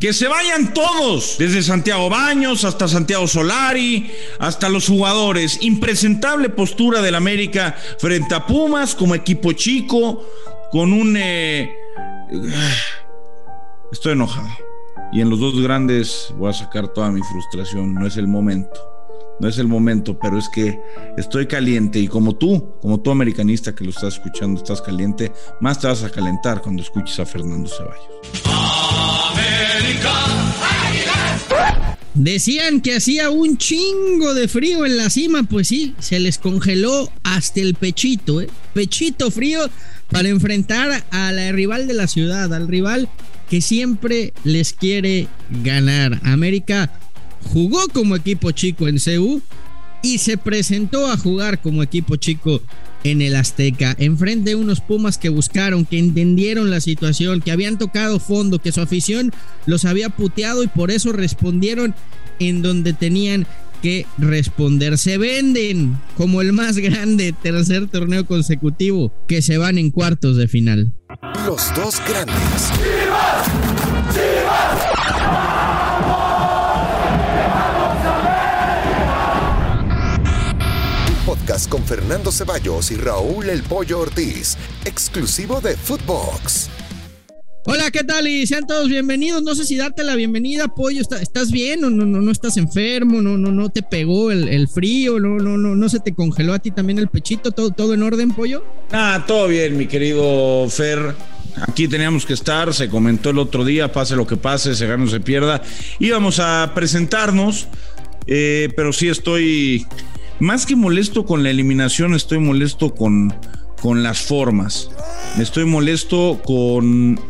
Que se vayan todos, desde Santiago Baños hasta Santiago Solari, hasta los jugadores. Impresentable postura del América frente a Pumas como equipo chico, con un... Eh, estoy enojado. Y en los dos grandes voy a sacar toda mi frustración. No es el momento. No es el momento, pero es que estoy caliente y como tú, como tú americanista que lo estás escuchando, estás caliente, más te vas a calentar cuando escuches a Fernando Ceballos. Decían que hacía un chingo de frío en la cima, pues sí, se les congeló hasta el pechito, ¿eh? Pechito frío para enfrentar a la rival de la ciudad, al rival que siempre les quiere ganar. América jugó como equipo chico en CU y se presentó a jugar como equipo chico en el Azteca, enfrente de unos Pumas que buscaron, que entendieron la situación, que habían tocado fondo, que su afición los había puteado y por eso respondieron en donde tenían que responder. Se venden como el más grande tercer torneo consecutivo que se van en cuartos de final. Los dos grandes. Con Fernando Ceballos y Raúl El Pollo Ortiz, exclusivo de Footbox. Hola, ¿qué tal? Y sean todos bienvenidos. No sé si darte la bienvenida, Pollo. ¿Estás bien o no, no, no estás enfermo? ¿No, no, no te pegó el, frío? ¿No, no, no, no se te congeló a ti también el pechito? ¿Todo, todo en orden, Pollo? Ah, todo bien, mi querido Fer. Aquí teníamos que estar, se comentó el otro día, pase lo que pase, se gane o se pierda. Íbamos a presentarnos, eh, pero sí estoy más que molesto con la eliminación, estoy molesto con, con las formas. Estoy molesto con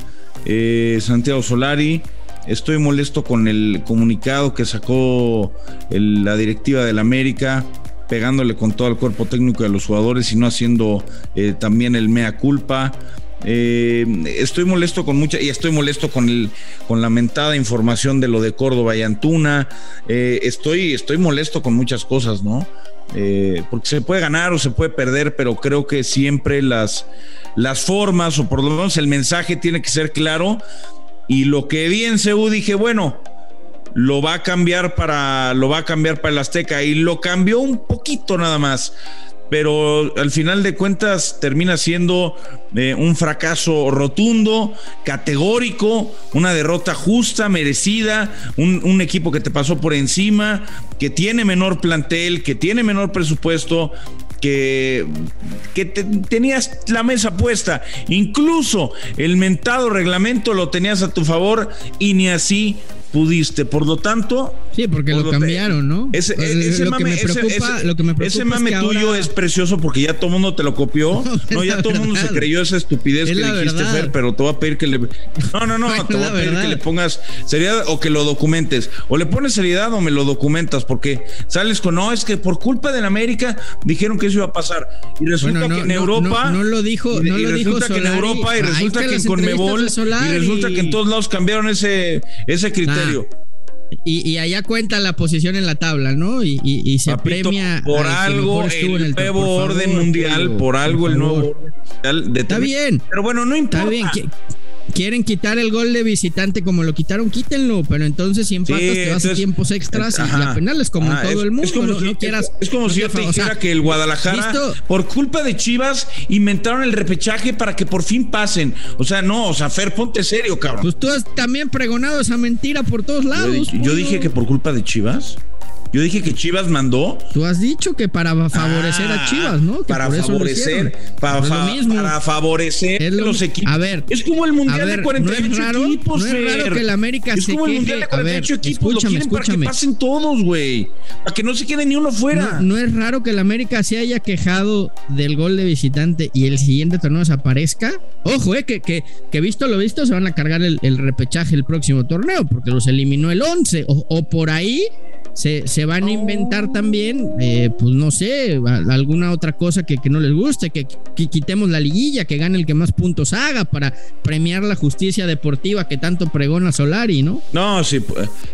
eh, Santiago Solari. Estoy molesto con el comunicado que sacó la directiva del América, pegándole con todo el cuerpo técnico de los jugadores y no haciendo eh, también el mea culpa. Eh, estoy molesto con mucha y estoy molesto con el con la mentada información de lo de Córdoba y Antuna. estoy, estoy molesto con muchas cosas, ¿no? Eh, porque se puede ganar o se puede perder, pero creo que siempre las, las formas o por lo menos el mensaje tiene que ser claro. Y lo que vi en CEU dije, bueno, lo va a cambiar para, lo va a cambiar para el Azteca y lo cambió un poquito nada más pero al final de cuentas termina siendo eh, un fracaso rotundo, categórico, una derrota justa, merecida, un, equipo que te pasó por encima, que tiene menor plantel, que tiene menor presupuesto, que, que tenías la mesa puesta. Incluso el mentado reglamento lo tenías a tu favor y ni así pudiste. Por lo tanto. Sí, porque lo, cambiaron, ¿no? Ese, mame, ese, mame tuyo es precioso porque ya todo el mundo te lo copió. No, ya todo el mundo se creyó esa estupidez que dijiste, Fer, pero te voy a pedir que le. No, no, no, te voy a pedir que le pongas seriedad o que lo documentes. O le pones seriedad o me lo documentas, porque sales con, no, es que por culpa de la América dijeron que eso iba a pasar. Y resulta que en Europa. No, lo dijo, no y resulta que en Europa, y resulta que en Conmebol, y resulta que en todos lados cambiaron ese, ese criterio. Y, allá cuenta la posición en la tabla, ¿no? Y, se premia. Por algo el, nuevo orden mundial, por algo el nuevo Está bien. Pero bueno, no importa. Está bien quieren quitar el gol de visitante como lo quitaron, quítenlo, pero entonces si empatas te vas a tiempos extras y la penal es como en todo el mundo. Es como, si, quieras, es como si yo te dijera que el Guadalajara, por culpa de Chivas, inventaron el repechaje para que por fin pasen. O sea, no, o sea, Fer, ponte serio, cabrón. Pues tú has también pregonado esa mentira por todos lados. yo dije que por culpa de Chivas. Yo dije que Chivas mandó. Tú has dicho que para favorecer a ah, Chivas, ¿no? para favorecer, para, para, favorecer los equipos. A ver, es como el mundial de 48 no es raro, equipos. No es raro que el América es como el mundial de 48 equipos. Escúchame, lo escúchame. para que pasen todos, güey. Para que no se quede ni uno fuera. No, es raro que el América se haya quejado del gol de visitante y el siguiente torneo desaparezca. Ojo, eh, que, que, que visto lo visto, se van a cargar el, el repechaje el próximo torneo porque los eliminó el 11. O, o por ahí se, se van a inventar también, eh, pues no sé, alguna otra cosa que, que no les guste, que, quitemos la liguilla, que gane el que más puntos haga para premiar la justicia deportiva que tanto pregona Solari, ¿no? No, si,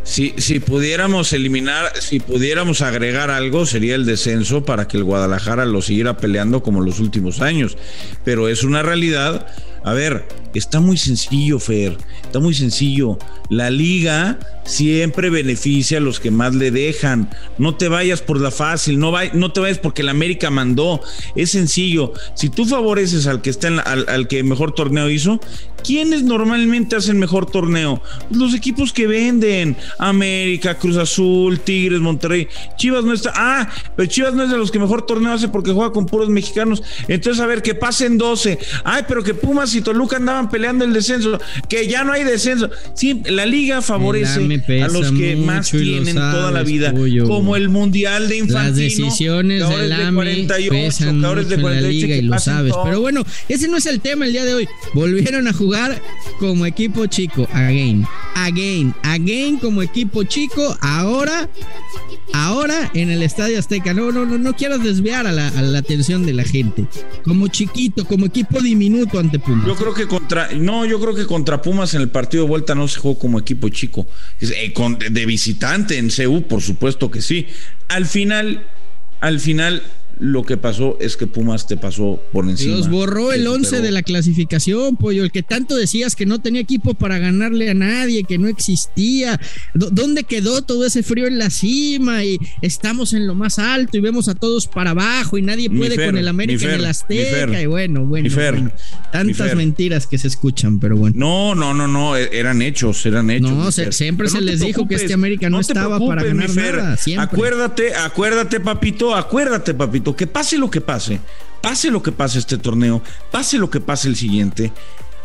si, si pudiéramos eliminar, si pudiéramos agregar algo, sería el descenso para que el Guadalajara lo siguiera peleando como los últimos años, pero es una realidad A ver, está muy sencillo, Fer. Está muy sencillo. La liga siempre beneficia a los que más le dejan. No te vayas por la fácil, no, no te vayas porque la América mandó. Es sencillo. Si tú favoreces al que está al, al, que mejor torneo hizo, ¿quiénes normalmente hacen mejor torneo? Los equipos que venden. América, Cruz Azul, Tigres, Monterrey. Chivas no está. Ah, pero Chivas no es de los que mejor torneo hace porque juega con puros mexicanos. Entonces, a ver, que pasen 12. Ay, pero que Pumas y Toluca andaban peleando el descenso. Que ya no hay descenso. Sí, la liga favorece a los que más tienen toda la vida. Como el Mundial de Infantino. Las decisiones del de 48, pesan de 48, en la liga y lo sabes. Todo. Pero bueno, ese no es el tema el día de hoy. Volvieron a jugar como equipo chico. Again. Again. Again como equipo chico. Ahora. Ahora en el Estadio Azteca. No, no, no, no quieras desviar a la, a la atención de la gente. Como chiquito, como equipo diminuto ante Pumas. Yo creo que contra. No, yo creo que contra Pumas en el partido de vuelta no se jugó como equipo chico. Eh, de visitante en CU, por supuesto que sí. Al final, al final, lo que pasó es que Pumas te pasó por encima. Los borró el 11 de la clasificación, pollo. El que tanto decías que no tenía equipo para ganarle a nadie, que no existía. ¿Dónde quedó todo ese frío en la cima? Y estamos en lo más alto y vemos a todos para abajo y nadie puede Fer, con el América Fer, en el Azteca. Y bueno, bueno, Fer, bueno. tantas mentiras que se escuchan, pero bueno. No, no, no, no. Eran hechos, eran hechos. No, se, siempre pero se no les dijo que este América no, no estaba para ganar nada. Siempre. Acuérdate, acuérdate, papito, acuérdate, papito que pase lo que pase, pase lo que pase este torneo, pase lo que pase el siguiente,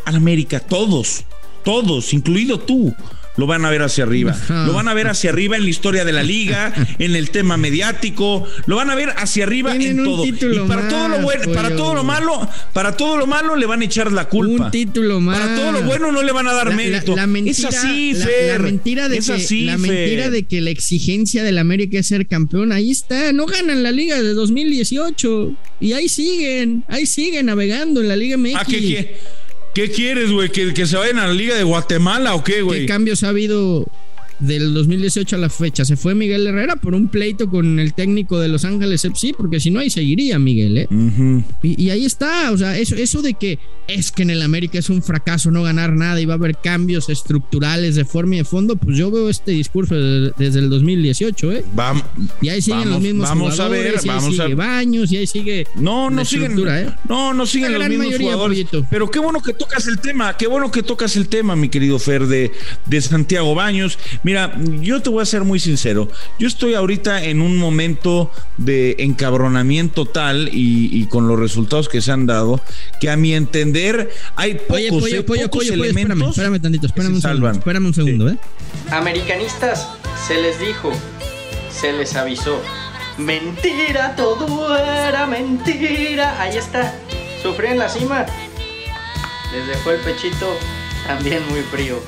al América, todos, todos, incluido tú, lo van a ver hacia arriba. Lo van a ver hacia arriba en la historia de la liga, en el tema mediático, lo van a ver hacia arriba Tienen en todo. Y para más, todo lo bueno, pollo. para todo lo malo, para todo lo malo le van a echar la culpa. Un título más. Para todo lo bueno no le van a dar La- mérito. La, la mentira, es así, la- Fer. La, mentira de es que, así, la Fer. mentira de que la exigencia del América es ser campeón, ahí está. No ganan la liga de 2018 y ahí siguen, ahí siguen navegando en la Liga MX. ¿qué, qué, qué quieres, güey? ¿Que, ¿Que se vayan a la Liga de Guatemala o qué, ¿Qué güey? cambios ha habido del 2018 a la fecha? Se fue Miguel Herrera por un pleito con el técnico de Los Ángeles FC, porque si no ahí seguiría Miguel, ¿eh? Y, y ahí está, o sea, eso, eso de que es que en el América es un fracaso no ganar nada y va a haber cambios estructurales de forma y de fondo, pues yo veo este discurso desde, desde el 2018, ¿eh? Vam- Y ahí siguen Vamos- los mismos vamos a jugadores, ver, y ahí vamos a- sigue Baños, y ahí sigue No, no la siguen. ¿eh? No, no siguen La los mismos mayoría, jugadores. Pollito. Pero qué bueno que tocas el tema, qué bueno que tocas el tema, mi querido Fer, de, de Santiago Baños. Mira, yo te voy a ser muy sincero. Yo estoy ahorita en un momento de encabronamiento tal y, y con los resultados que se han dado, que a mi entender hay pocos, Oye, pollo, eh, pollo, pocos pollo, pollo, espérame, elementos espérame tantito, espérame se un segundo, espérame un segundo, ¿eh? Americanistas, se les dijo, se les avisó. Mentira, todo era mentira. Ahí está, sufrí en la cima. Les dejó el pechito también muy frío.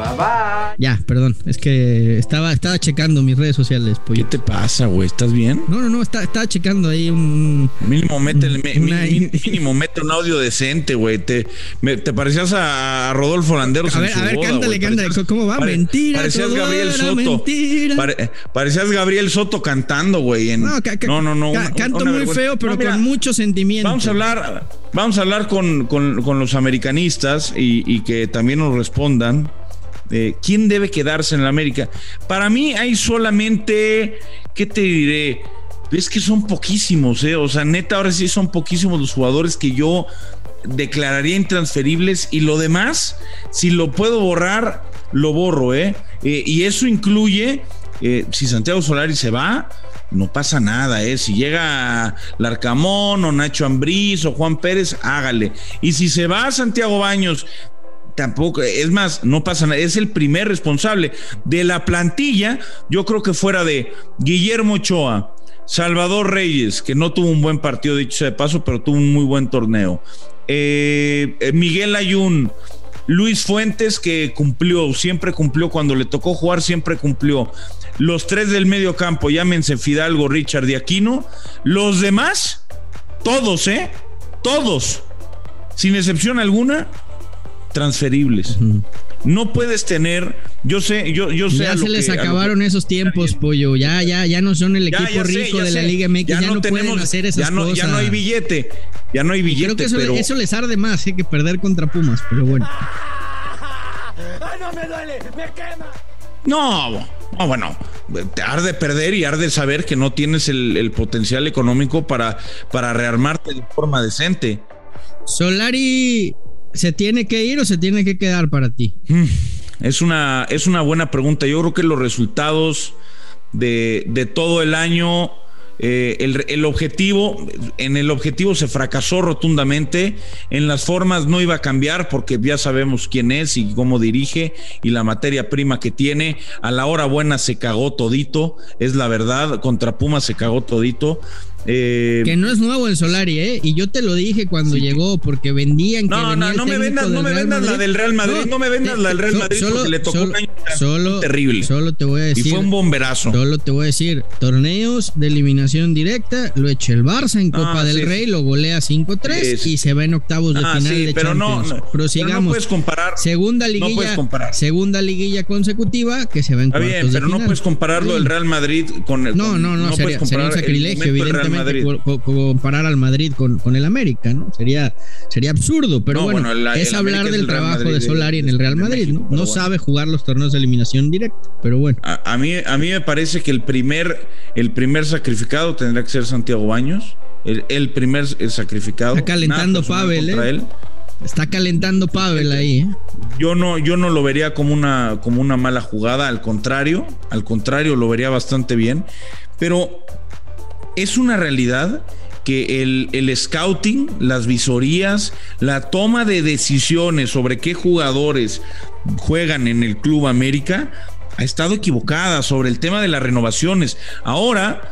Bye bye. Ya, perdón, es que estaba, estaba checando mis redes sociales, ¿Qué pollo. te pasa, güey? ¿Estás bien? No, no, no, está- estaba checando ahí un... Mínimo mete, mi- Una- mi- mínimo mete un audio decente, güey. Te, me- te parecías a, Rodolfo Landeros A en ver, su a ver, boda, cántale, güey. cántale. Parecías- ¿Cómo va? pare- Mentira, Parecías Gabriel Soto. mentira. Pare- parecías Gabriel Soto cantando, güey. en- No, ca- ca- no, no, no, ca- una- canto una muy vergüenza. feo, pero No, mira, con mucho sentimiento. Vamos a hablar, vamos a hablar con, con- con los americanistas y, y que también nos respondan. Eh, ¿Quién debe quedarse en la América? Para mí hay solamente, ¿qué te diré? Es que son poquísimos, ¿eh? O sea, neta, ahora sí son poquísimos los jugadores que yo declararía intransferibles y lo demás, si lo puedo borrar, lo borro, ¿eh? Eh, y eso incluye, eh, si Santiago Solari se va, no pasa nada, ¿eh? Si llega Larcamón o Nacho Ambriz o Juan Pérez, hágale. Y si se va Santiago Baños, tampoco, es más, no pasa nada, es el primer responsable de la plantilla, yo creo que fuera de Guillermo Ochoa, Salvador Reyes, que no tuvo un buen partido, dicho sea de paso, pero tuvo un muy buen torneo. Eh, eh, Miguel Ayun, Luis Fuentes, que cumplió, siempre cumplió, cuando le tocó jugar, siempre cumplió. Los tres del medio campo, llámense Fidalgo, Richard y Aquino. Los demás, todos, ¿eh? Todos, sin excepción alguna, transferibles. no puedes tener, yo sé, yo, yo sé. Ya se les acabaron esos tiempos, pollo. Ya, ya, ya no son el equipo rico de la Liga MX, ya, no, pueden hacer esas ya no, cosas. Ya no hay billete, ya no hay billete. Creo que eso, pero... eso les arde más eh, que perder contra Pumas, pero bueno. no me duele, me quema. No, no, bueno, te arde perder y arde saber que no tienes el, el potencial económico para, para rearmarte de forma decente. Solari, ¿se tiene que ir o se tiene que quedar para ti? Mm, es una, es una buena pregunta. Yo creo que los resultados de, de todo el año eh, el, el, objetivo, en el objetivo se fracasó rotundamente, en las formas no iba a cambiar porque ya sabemos quién es y cómo dirige y la materia prima que tiene, a la hora buena se cagó todito, es la verdad, contra Puma se cagó todito. Eh, que no es nuevo en Solari, ¿eh? Y yo te lo dije cuando sí. llegó, porque vendían que. No, no, no me vendas, no me vendas la del Real Madrid, no, no me vendas la del Real Madrid solo, porque le tocó solo, un año solo, terrible. Solo te voy a decir. Y fue un bomberazo. Solo te voy a decir: torneos de eliminación directa, lo echa el Barça en Copa ah, del sí. Rey, lo golea 5-3 y se va en octavos de ah, final sí, de pero Champions. No, no, Prosigamos. Pero no puedes comparar. Segunda liguilla, no puedes comparar. segunda liguilla consecutiva que se va en Está cuartos bien, de pero final. no puedes compararlo del Real Madrid con el. No, no, no, sería, sería un sacrilegio, evidentemente, comparar al Madrid con, con, el América, ¿no? Sería, sería absurdo, pero no, bueno, bueno la, es hablar del trabajo de Solari en el Real Madrid, México, ¿no? No bueno. sabe jugar los torneos de eliminación directa, pero bueno. A, a, mí, a mí me parece que el primer, el primer sacrificado tendrá que ser Santiago Baños. El, el primer el sacrificado. Está calentando Pavel, ¿eh? Él. Está calentando Pavel ahí, ¿eh? Yo no, yo no lo vería como una, como una mala jugada, al contrario, al contrario, lo vería bastante bien. Pero es una realidad que el, el, scouting, las visorías, la toma de decisiones sobre qué jugadores juegan en el Club América ha estado equivocada sobre el tema de las renovaciones. Ahora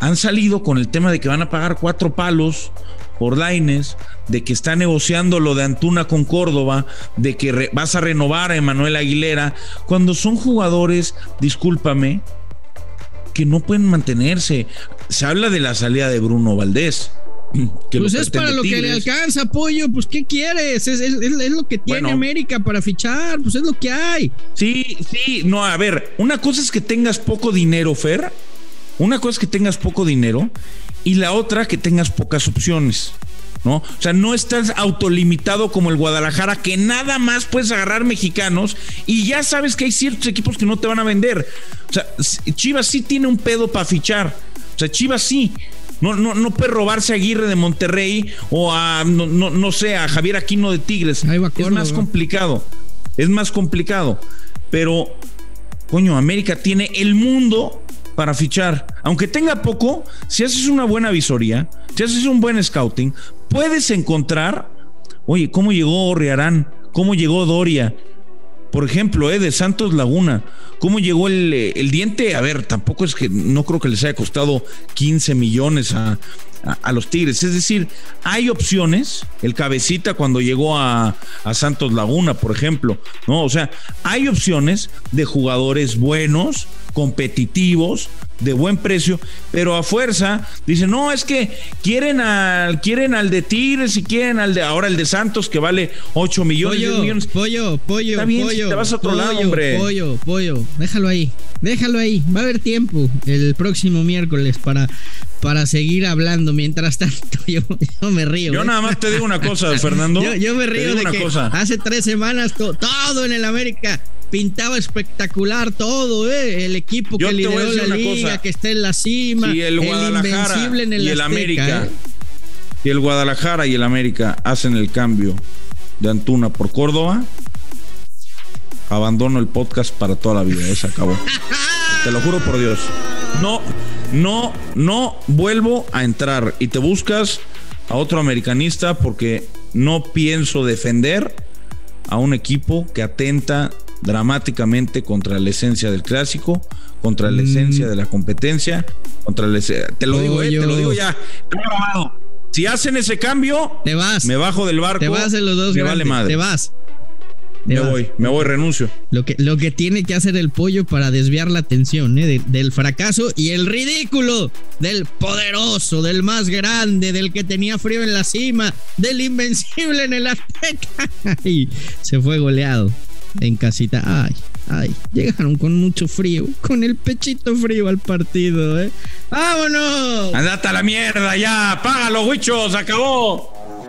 han salido con el tema de que van a pagar cuatro palos por Laines, de que está negociando lo de Antuna con Córdoba, de que vas a renovar a Emanuel Aguilera, cuando son jugadores, discúlpame, que no pueden mantenerse. Se habla de la salida de Bruno Valdés. Que pues es para lo que le alcanza, pollo. Pues, ¿qué quieres? Es, es, es, es lo que tiene bueno, América para fichar. Pues es lo que hay. Sí, sí. No, a ver, una cosa es que tengas poco dinero, Fer. Una cosa es que tengas poco dinero. Y la otra, que tengas pocas opciones. ¿No? O sea, no estás autolimitado como el Guadalajara, que nada más puedes agarrar mexicanos y ya sabes que hay ciertos equipos que no te van a vender. O sea, Chivas sí tiene un pedo para fichar. O sea, Chivas sí. No, no, no puede robarse a Aguirre de Monterrey o a, no, no, no sé, a Javier Aquino de Tigres. Es más complicado. Es más complicado. Pero, coño, América tiene el mundo para fichar. Aunque tenga poco, si haces una buena visoría, si haces un buen scouting, puedes encontrar, oye, ¿cómo llegó Riarán? ¿Cómo llegó Doria? Por ejemplo, eh, de Santos Laguna, ¿cómo llegó el, el, diente? A ver, tampoco es que no creo que les haya costado 15 millones a, a, a los Tigres. Es decir, hay opciones. El cabecita cuando llegó a, a, Santos Laguna, por ejemplo, ¿no? O sea, hay opciones de jugadores buenos, competitivos, de buen precio, pero a fuerza dicen, no, es que quieren al, quieren al de Tigres y quieren al de ahora el de Santos que vale 8 millones, pollo, 10 millones. Pollo, pollo, Está bien, pollo, si te vas a otro pollo, lado, hombre. Pollo, pollo, déjalo ahí, déjalo ahí. Va a haber tiempo el próximo miércoles para, para seguir hablando. Mientras tanto, yo, yo me río. Yo ¿eh? nada más te digo una cosa, Fernando. yo, yo, me río de que cosa. hace tres semanas to, todo en el América pintaba espectacular todo, ¿eh? el equipo Yo que lideró la liga, cosa. que está en la cima, si el, Guadalajara el invencible en el y el Azteca, América, ¿eh? si el Guadalajara y el América hacen el cambio de Antuna por Córdoba, abandono el podcast para toda la vida, ¿eh? se acabó. te lo juro por Dios. No, no, no vuelvo a entrar y te buscas a otro americanista porque no pienso defender a un equipo que atenta dramáticamente contra la esencia del clásico, contra la esencia mm. de la competencia, contra la te lo digo, eh, te lo digo ya, Si hacen ese cambio, te vas. Me bajo del barco. Te vas en los dos me grandes, vale madre. Te vas. Me vas. voy, me voy, renuncio. Lo que, lo que tiene que hacer el pollo para desviar la atención ¿eh? de, del fracaso y el ridículo del poderoso, del más grande, del que tenía frío en la cima, del invencible en el Azteca. se fue goleado. en casita. Ay, ay, llegaron con mucho frío, con el pechito frío al partido, ¿eh? ¡Vámonos! Andate a la mierda ya, págalo, huichos, acabó.